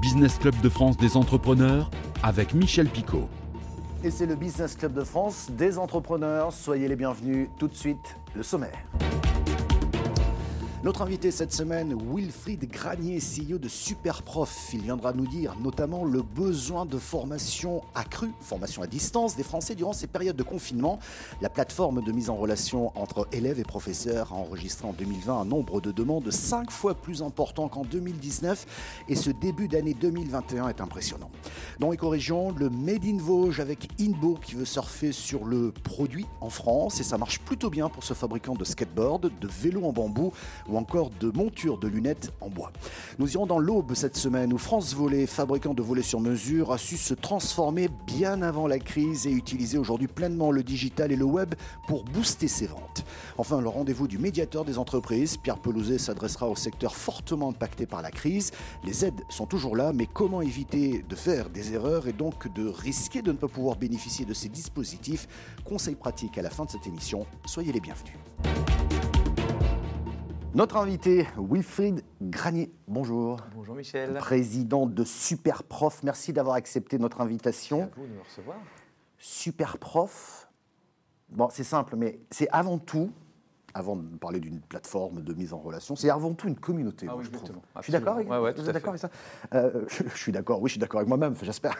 Business Club de France des entrepreneurs avec Michel Picot. Et c'est le Business Club de France des entrepreneurs. Soyez les bienvenus. Tout de suite, le sommaire. Notre invité cette semaine, Wilfried Granier, CEO de Superprof. Il viendra nous dire notamment le besoin de formation accrue, formation à distance des Français durant ces périodes de confinement. La plateforme de mise en relation entre élèves et professeurs a enregistré en 2020 un nombre de demandes cinq fois plus important qu'en 2019 et ce début d'année 2021 est impressionnant. Dans Éco-Région, le Made in Vosges avec Inbo qui veut surfer sur le produit en France et ça marche plutôt bien pour ce fabricant de skateboard, de vélos en bambou ou encore de montures de lunettes en bois. Nous irons dans l'Aube cette semaine où France Volet, fabricant de volets sur mesure, a su se transformer bien avant la crise et utiliser aujourd'hui pleinement le digital et le web pour booster ses ventes. Enfin, le rendez-vous du médiateur des entreprises, Pierre Pelouzet s'adressera au secteur fortement impacté par la crise. Les aides sont toujours là, mais comment éviter de faire des erreurs et donc de risquer de ne pas pouvoir bénéficier de ces dispositifs? Conseils pratiques à la fin de cette émission. Soyez les bienvenus. Notre invité, Wilfried Granier. Bonjour. Bonjour Michel. Président de Superprof. Merci d'avoir accepté notre invitation. C'est à vous de me recevoir. Superprof, bon, c'est simple, mais c'est avant tout, avant de parler d'une plateforme de mise en relation, c'est avant tout une communauté. Ah moi, oui, je trouve. exactement. Je suis d'accord avec Ouais, ouais, d'accord avec ça? Euh, je, je suis d'accord, oui, je suis d'accord avec moi-même, j'espère.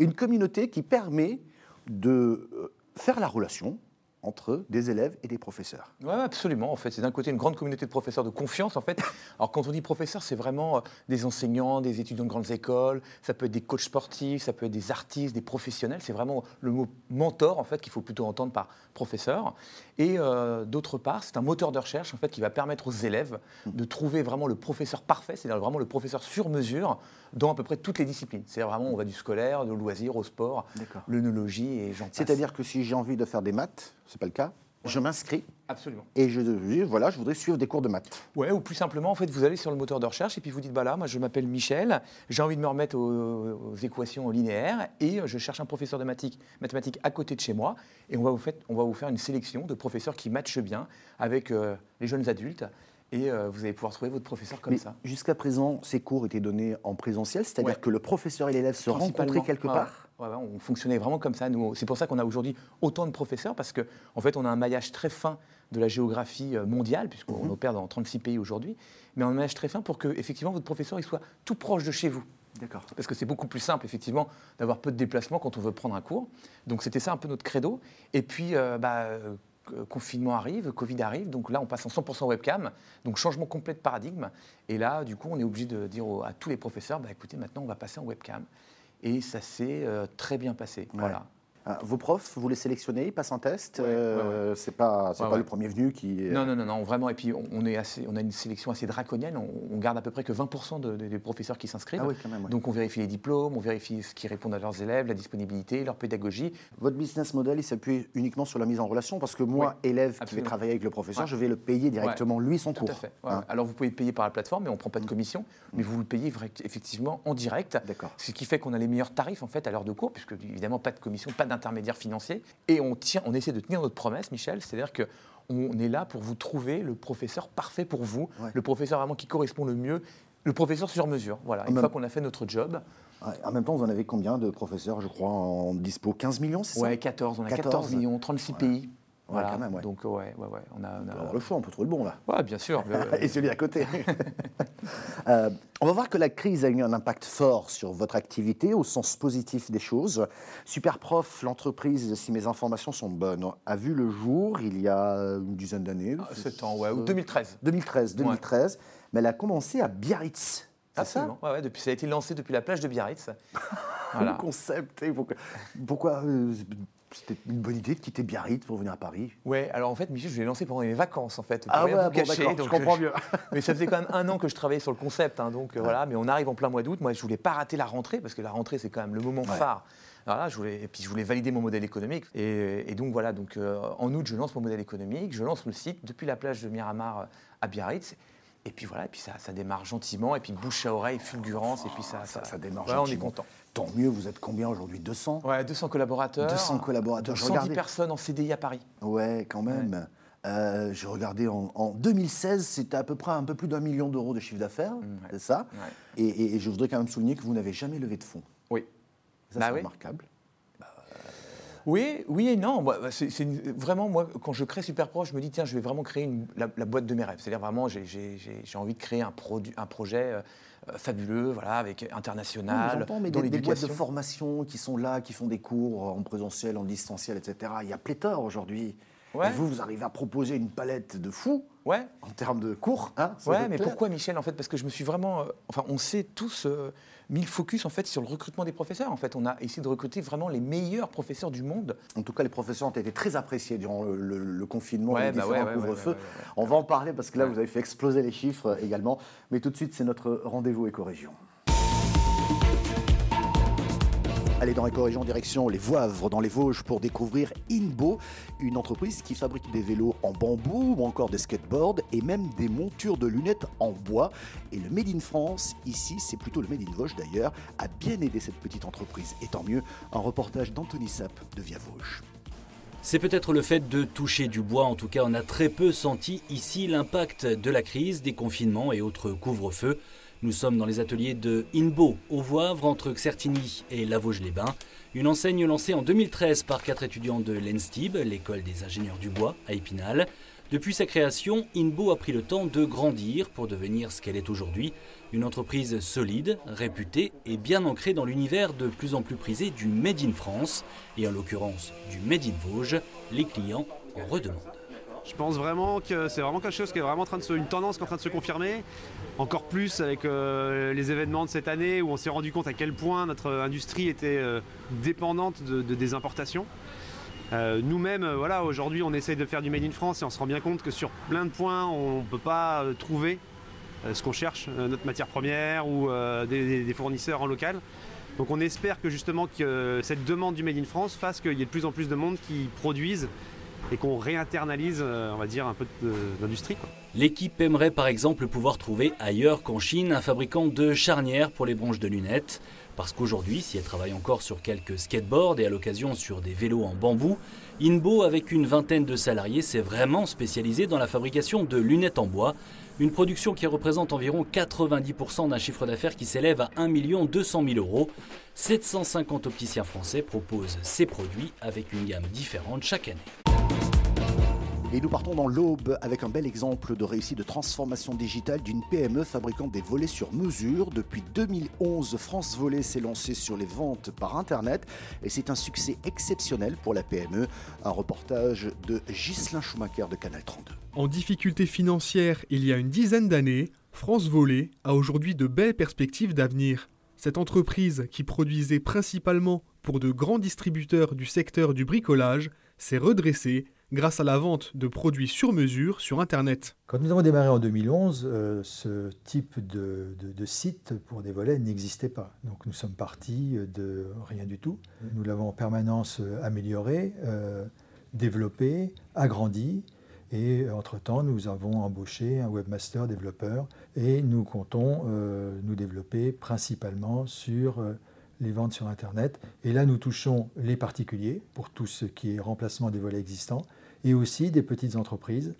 une communauté qui permet de euh, faire la relation entre des élèves et des professeurs. Oui, absolument. En fait, c'est d'un côté une grande communauté de professeurs de confiance. En fait, alors quand on dit professeur, c'est vraiment euh, des enseignants, des étudiants de grandes écoles. Ça peut être des coachs sportifs, ça peut être des artistes, des professionnels. C'est vraiment le mot mentor en fait qu'il faut plutôt entendre par professeur. Et euh, d'autre part, c'est un moteur de recherche en fait qui va permettre aux élèves de trouver vraiment le professeur parfait, c'est-à-dire vraiment le professeur sur mesure dans à peu près toutes les disciplines. C'est vraiment on va du scolaire, de loisirs, au sport, l'œnologie et j'en passe. C'est-à-dire que si j'ai envie de faire des maths, c'est pas le cas, je m'inscris absolument. et je, voilà, je voudrais suivre des cours de maths. Ouais, ou plus simplement, en fait, vous allez sur le moteur de recherche et puis vous dites, bah là, moi je m'appelle Michel, j'ai envie de me remettre aux, aux équations linéaires et je cherche un professeur de mathématiques, mathématiques à côté de chez moi et on va vous, fait- on va vous faire une sélection de professeurs qui matchent bien avec euh, les jeunes adultes et euh, vous allez pouvoir trouver votre professeur comme Mais ça. jusqu'à présent, ces cours étaient donnés en présentiel, c'est-à-dire Ouais. que le professeur et l'élève se rencontraient quelque part. Ouais, on fonctionnait vraiment comme ça. C'est pour ça qu'on a aujourd'hui autant de professeurs parce qu'en en fait, on a un maillage très fin de la géographie euh, mondiale puisqu'on Mhm. opère dans 36 pays aujourd'hui, mais on a un maillage très fin pour que effectivement votre professeur il soit tout proche de chez vous. D'accord. Parce que c'est beaucoup plus simple, effectivement, d'avoir peu de déplacements quand on veut prendre un cours. Donc c'était ça un peu notre credo. Et puis, euh, bah, euh, confinement arrive, Covid arrive, donc là on passe en 100% webcam, donc changement complet de paradigme. Et là, du coup, on est obligé de dire à tous les professeurs, bah, écoutez, maintenant on va passer en webcam. Et ça s'est euh, très bien passé. Voilà. Ah, vos profs, vous les sélectionnez, ils passent un test. Ouais, euh, C'est pas, c'est Ouais, pas ouais. le premier venu qui. est- Non, non, non, non, vraiment. Et puis on, on est assez, on a une sélection assez draconienne. On, on garde à peu près que 20% de- de- des professeurs qui s'inscrivent. Ah oui, quand même. ouais. Donc on vérifie les diplômes, on vérifie ce qui répondent à leurs élèves, la disponibilité, leur pédagogie. Votre business model, il s'appuie uniquement sur la mise en relation parce que moi, élève qui vais travailler avec le professeur, Ouais. je vais le payer directement lui son Tout cours. à fait. ouais, Hein. ouais. Alors vous pouvez le payer par la plateforme, mais on ne prend pas de commission, mais vous le payez effectivement en direct. D'accord. Ce qui fait qu'on a les meilleurs tarifs en fait à l'heure de cours, puisque évidemment pas de commission, pas d'intermédiaire financier, et on tient, on essaie de tenir notre promesse, Michel, c'est-à-dire que on est là pour vous trouver le professeur parfait pour vous, Ouais. le professeur vraiment qui correspond le mieux, le professeur sur mesure. Voilà. Une même- fois qu'on a fait notre job, Ouais, En même temps, vous en avez combien de professeurs, je crois, en dispo? 15 millions, c'est ça? 14, on a 14. 14, millions, 36 pays. Voilà. quand même, ouais. Donc ouais, ouais, ouais, on a, on On peut avoir le choix, on peut trouver le bon là. Ouais, bien sûr. euh, Et celui à côté. Euh, on va voir que la crise a eu un impact fort sur votre activité au sens positif des choses. Superprof, l'entreprise, si mes informations sont bonnes, a vu le jour il y a une dizaine d'années. sept ans, ouais, ou Euh, 2013. 2013, 2013. Mais elle a commencé à Biarritz. Ça Absolument. Ouais, ouais, depuis, ça a été lancé depuis la plage de Biarritz. Voilà. Le concept. Pourquoi, pourquoi, euh, c'était une bonne idée de quitter Biarritz pour venir à Paris Ouais, alors en fait, Michel, je l'ai lancé pendant mes vacances, en fait. Ah ouais, bon, cacher, je comprends euh, mieux. Mais ça faisait quand même un an que je travaillais sur le concept, hein, donc euh, voilà. Mais on arrive en plein mois d'août. Moi, je voulais pas rater la rentrée parce que la rentrée, c'est quand même le moment Ouais. phare. Voilà, je voulais, et puis je voulais valider mon modèle économique. Et, et donc voilà, donc euh, en août, je lance mon modèle économique, je lance le site depuis la plage de Miramar à Biarritz. Et puis voilà, et puis ça, ça démarre gentiment, et puis bouche à oreille, fulgurance, et puis ça, Ça, ça démarre Ouais, on est gentiment. content. Tant mieux, vous êtes combien aujourd'hui? 200 Ouais, 200 collaborateurs. 200 collaborateurs, dont je 110 regardais. personnes en CDI à Paris. Ouais, quand même. Euh, je regardais en, en 2016, c'était à peu près un peu plus d'un million d'euros de chiffre d'affaires, Mmh, ouais. c'est ça? Ouais. et, et- et je voudrais quand même souligner que vous n'avez jamais levé de fonds. Oui. Ça, Bah c'est oui. remarquable. Oui, oui et non. C'est, vraiment, moi, quand je crée Superprof, je me dis, tiens, je vais vraiment créer une- la, la boîte de mes rêves. C'est-à-dire vraiment, j'ai, envie de créer un, produit, un projet euh, euh, fabuleux, voilà, avec international, mais dans des, des boîtes de formation qui sont là, qui font des cours en présentiel, en distanciel, etc. Il y a pléthore aujourd'hui. Ouais. Et vous, vous arrivez à proposer une palette de fous Ouais, en termes de cours. Hein, ouais, mais clair. pourquoi Michel en fait? Parce que je me suis vraiment, euh, enfin, on s'est tous euh, mis le focus en fait sur le recrutement des professeurs. En fait, on a essayé de recruter vraiment les meilleurs professeurs du monde. En tout cas, les professeurs ont été très appréciés durant le, le- le confinement, Ouais, les bah différents ouais, couvre-feux. ouais. On va en parler parce que là, vous avez fait exploser les chiffres également. Mais tout de suite, c'est notre rendez-vous éco-région. Allez dans l'éco-région, direction les Voivres, dans les Vosges, pour découvrir Inbo, une entreprise qui fabrique des vélos en bambou ou encore des skateboards et même des montures de lunettes en bois. Et le Made in France, ici, c'est plutôt le Made in Vosges d'ailleurs, a bien aidé cette petite entreprise. Et tant mieux, un reportage d'Anthony Sapp de Via Vosges. C'est peut-être le fait de toucher du bois, en tout cas on a très peu senti ici l'impact de la crise, des confinements et autres couvre-feux. Nous sommes dans les ateliers de Inbo, au Voivre, entre Xertigny et La Vosges-les-Bains. Une enseigne lancée en 2013 par quatre étudiants de l'ENSTIB, l'école des ingénieurs du bois, à Épinal. Depuis sa création, Inbo a pris le temps de grandir pour devenir ce qu'elle est aujourd'hui. Une entreprise solide, réputée et bien ancrée dans l'univers de plus en plus prisé du Made in France, et en l'occurrence du Made in Vosges, les clients en redemandent. Je pense vraiment que c'est vraiment quelque chose qui est vraiment en train de se, une tendance qui est en train de se confirmer. Encore plus avec euh, les événements de cette année où on s'est rendu compte à quel point notre industrie était euh, dépendante de, de- des importations. Euh, Nous-mêmes, voilà, aujourd'hui, on essaye de faire du made in France et on se rend bien compte que sur plein de points, on ne peut pas trouver ce qu'on cherche, notre matière première ou des, fournisseurs en local. Donc on espère que justement que cette demande du made in France fasse qu'il y ait de plus en plus de monde qui produisent et qu'on réinternalise, euh, on va dire, un peu d'industrie. L'équipe aimerait par exemple pouvoir trouver ailleurs qu'en Chine un fabricant de charnières pour les branches de lunettes. Parce qu'aujourd'hui, si elle travaille encore sur quelques skateboards et à l'occasion sur des vélos en bambou, Inbo, avec une vingtaine de salariés, s'est vraiment spécialisé dans la fabrication de lunettes en bois. Une production qui représente environ 90% d'un chiffre d'affaires qui s'élève à 1 200 000 euros. 750 opticiens français proposent ces produits avec une gamme différente chaque année. Et nous partons dans l'Aube avec un bel exemple de réussite de transformation digitale d'une PME fabriquant des volets sur mesure. Depuis 2011, France Volet s'est lancé sur les ventes par Internet et c'est un succès exceptionnel pour la PME. Un reportage de Ghislain Schumacher de Canal 32. En difficulté financière il y a une dizaine d'années, France Volet a aujourd'hui de belles perspectives d'avenir. Cette entreprise, qui produisait principalement pour de grands distributeurs du secteur du bricolage, s'est redressée grâce à la vente de produits sur mesure sur Internet. Quand nous avons démarré en 2011, euh, ce type de, site pour des volets n'existait pas. Donc nous sommes partis de rien du tout. Nous l'avons en permanence euh, amélioré, euh, développé, agrandi. Et entre-temps, nous avons embauché un webmaster développeur et nous comptons nous développer principalement sur les ventes sur Internet. Et là, nous touchons les particuliers pour tout ce qui est remplacement des volets existants et aussi des petites entreprises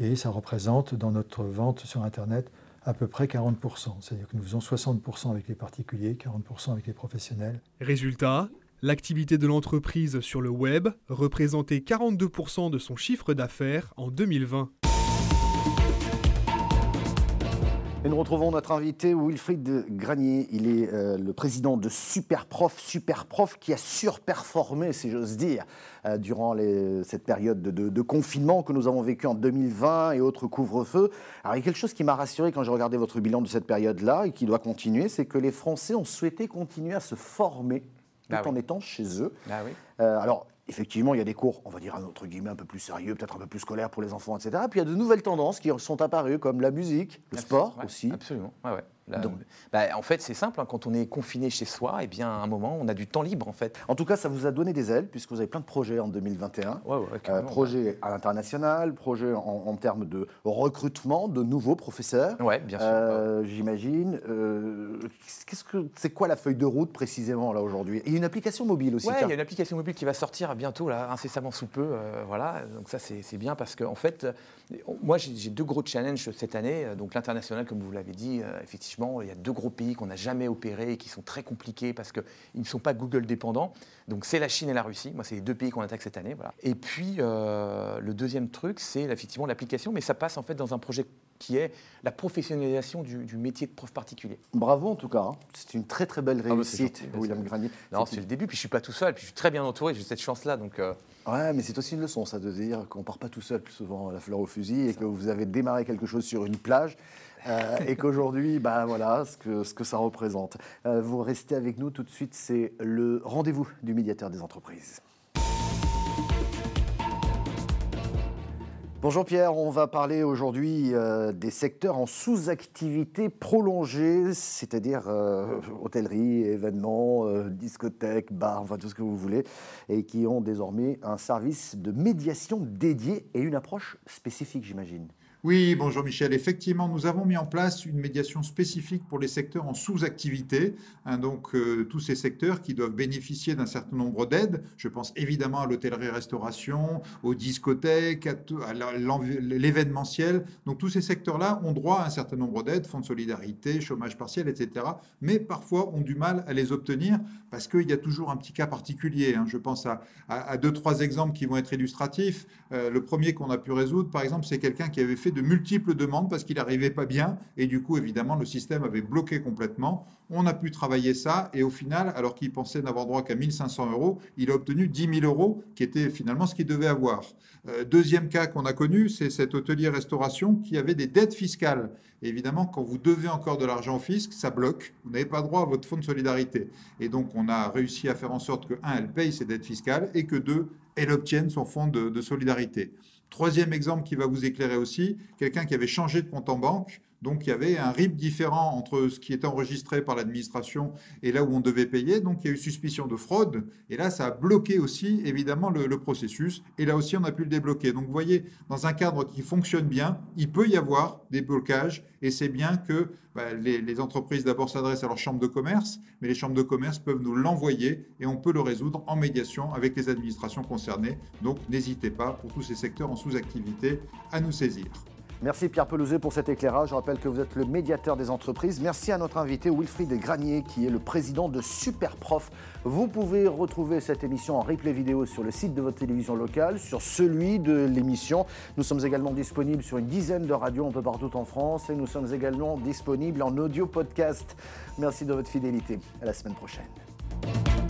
et ça représente dans notre vente sur Internet à peu près 40%. C'est-à-dire que nous faisons 60% avec les particuliers, 40% avec les professionnels. Résultat, l'activité de l'entreprise sur le web représentait 42% de son chiffre d'affaires en 2020. Et nous retrouvons notre invité Wilfried Granier. Il est euh, le président de Superprof. Superprof qui a surperformé, si j'ose dire, euh, durant cette période de, de- de confinement que nous avons vécu en 2020 et autres couvre-feux. Alors il y a quelque chose qui m'a rassuré quand j'ai regardé votre bilan de cette période-là et qui doit continuer, c'est que les Français ont souhaité continuer à se former tout Ah oui. en étant chez eux. Ah oui. Euh, alors, effectivement, il y a des cours, on va dire, entre guillemets, un peu plus sérieux, peut-être un peu plus scolaires pour les enfants, etc. Puis il y a de nouvelles tendances qui sont apparues, comme la musique, le sport ouais, aussi. Absolument. Ouais, ouais. Bah, en fait, c'est simple. Hein. quand on est confiné chez soi, eh bien, à un moment, on a du temps libre, en fait. En tout cas, ça vous a donné des ailes, puisque vous avez plein de projets en 2021. Ouais, ouais, euh, projets à l'international, projets en, termes de recrutement de nouveaux professeurs. Oui, bien sûr. Euh, j'imagine. Euh, qu'est-ce que c'est quoi la feuille de route précisément là aujourd'hui? Et une application mobile aussi. Il y a une application mobile qui va sortir bientôt, là, incessamment sous peu. voilà. Donc ça, c'est bien parce qu'en en fait, moi, j'ai deux gros challenges cette année. Donc l'international, comme vous l'avez dit, effectivement, il y a deux gros pays qu'on n'a jamais opérés et qui sont très compliqués parce qu'ils ne sont pas Google dépendants. Donc c'est la Chine et la Russie. Moi, c'est les deux pays qu'on attaque cette année. Voilà. Et puis euh, le deuxième truc, c'est effectivement l'application, mais ça passe en fait dans un projet qui est la professionnalisation du, métier de prof particulier. Bravo en tout cas, hein. c'est une très très belle ah bah, réussite, William Granier. Non, c'est le début, puis je suis pas tout seul, puis je suis très bien entouré, j'ai cette chance-là, donc. Euh. Ouais, mais c'est aussi une leçon, ça, de dire qu'on part pas tout seul plus souvent la fleur au fusil et que vous avez démarré quelque chose sur une plage euh, et qu'aujourd'hui, bah, voilà ce que, ce que ça représente. Euh, vous restez avec nous tout de suite, c'est le rendez-vous du médiateur des entreprises. Bonjour Pierre, on va parler aujourd'hui euh, des secteurs en sous-activité prolongée, c'est-à-dire hôtellerie, événements, discothèques, bars, enfin tout ce que vous voulez, et qui ont désormais un service de médiation dédié et une approche spécifique, j'imagine. Oui, bonjour Michel. Effectivement, nous avons mis en place une médiation spécifique pour les secteurs en sous-activité. Hein, donc, euh, tous ces secteurs qui doivent bénéficier d'un certain nombre d'aides. Je pense évidemment à l'hôtellerie-restauration, aux discothèques, à, l'événementiel. Donc, tous ces secteurs-là ont droit à un certain nombre d'aides, fonds de solidarité, chômage partiel, etc. Mais parfois ont du mal à les obtenir parce qu'il y a toujours un petit cas particulier. Hein. Je pense à, deux, trois exemples qui vont être illustratifs. Euh, le premier qu'on a pu résoudre, par exemple, c'est quelqu'un qui avait fait de multiples demandes parce qu'il n'arrivait pas bien et du coup, évidemment, le système avait bloqué complètement. On a pu travailler ça et au final, alors qu'il pensait n'avoir droit qu'à 1500 euros, il a obtenu 10 000 euros qui était finalement ce qu'il devait avoir. Euh, deuxième cas qu'on a connu, c'est cet hôtelier restauration qui avait des dettes fiscales. évidemment, quand vous devez encore de l'argent au fisc, ça bloque. Vous n'avez pas droit à votre fonds de solidarité. Et donc, on a réussi à faire en sorte que, un, elle paye ses dettes fiscales et que, deux, elle obtienne son fonds de solidarité. Troisième exemple qui va vous éclairer aussi, quelqu'un qui avait changé de compte en banque, donc il y avait un RIB différent entre ce qui était enregistré par l'administration et là où on devait payer. Donc il y a eu suspicion de fraude. Et là, ça a bloqué aussi évidemment le, processus. Et là aussi, on a pu le débloquer. Donc vous voyez, dans un cadre qui fonctionne bien, il peut y avoir des blocages. Et c'est bien que bah, les, les, entreprises d'abord s'adressent à leur chambre de commerce, mais les chambres de commerce peuvent nous l'envoyer et on peut le résoudre en médiation avec les administrations concernées. Donc n'hésitez pas, pour tous ces secteurs en sous-activité, à nous saisir. Merci Pierre Pelouzet pour cet éclairage. Je rappelle que vous êtes le médiateur des entreprises. Merci à notre invité Wilfried Granier qui est le président de Superprof. Vous pouvez retrouver cette émission en replay vidéo sur le site de votre télévision locale, sur celui de l'émission. Nous sommes également disponibles sur une dizaine de radios un peu partout en France et nous sommes également disponibles en audio podcast. Merci de votre fidélité. À la semaine prochaine.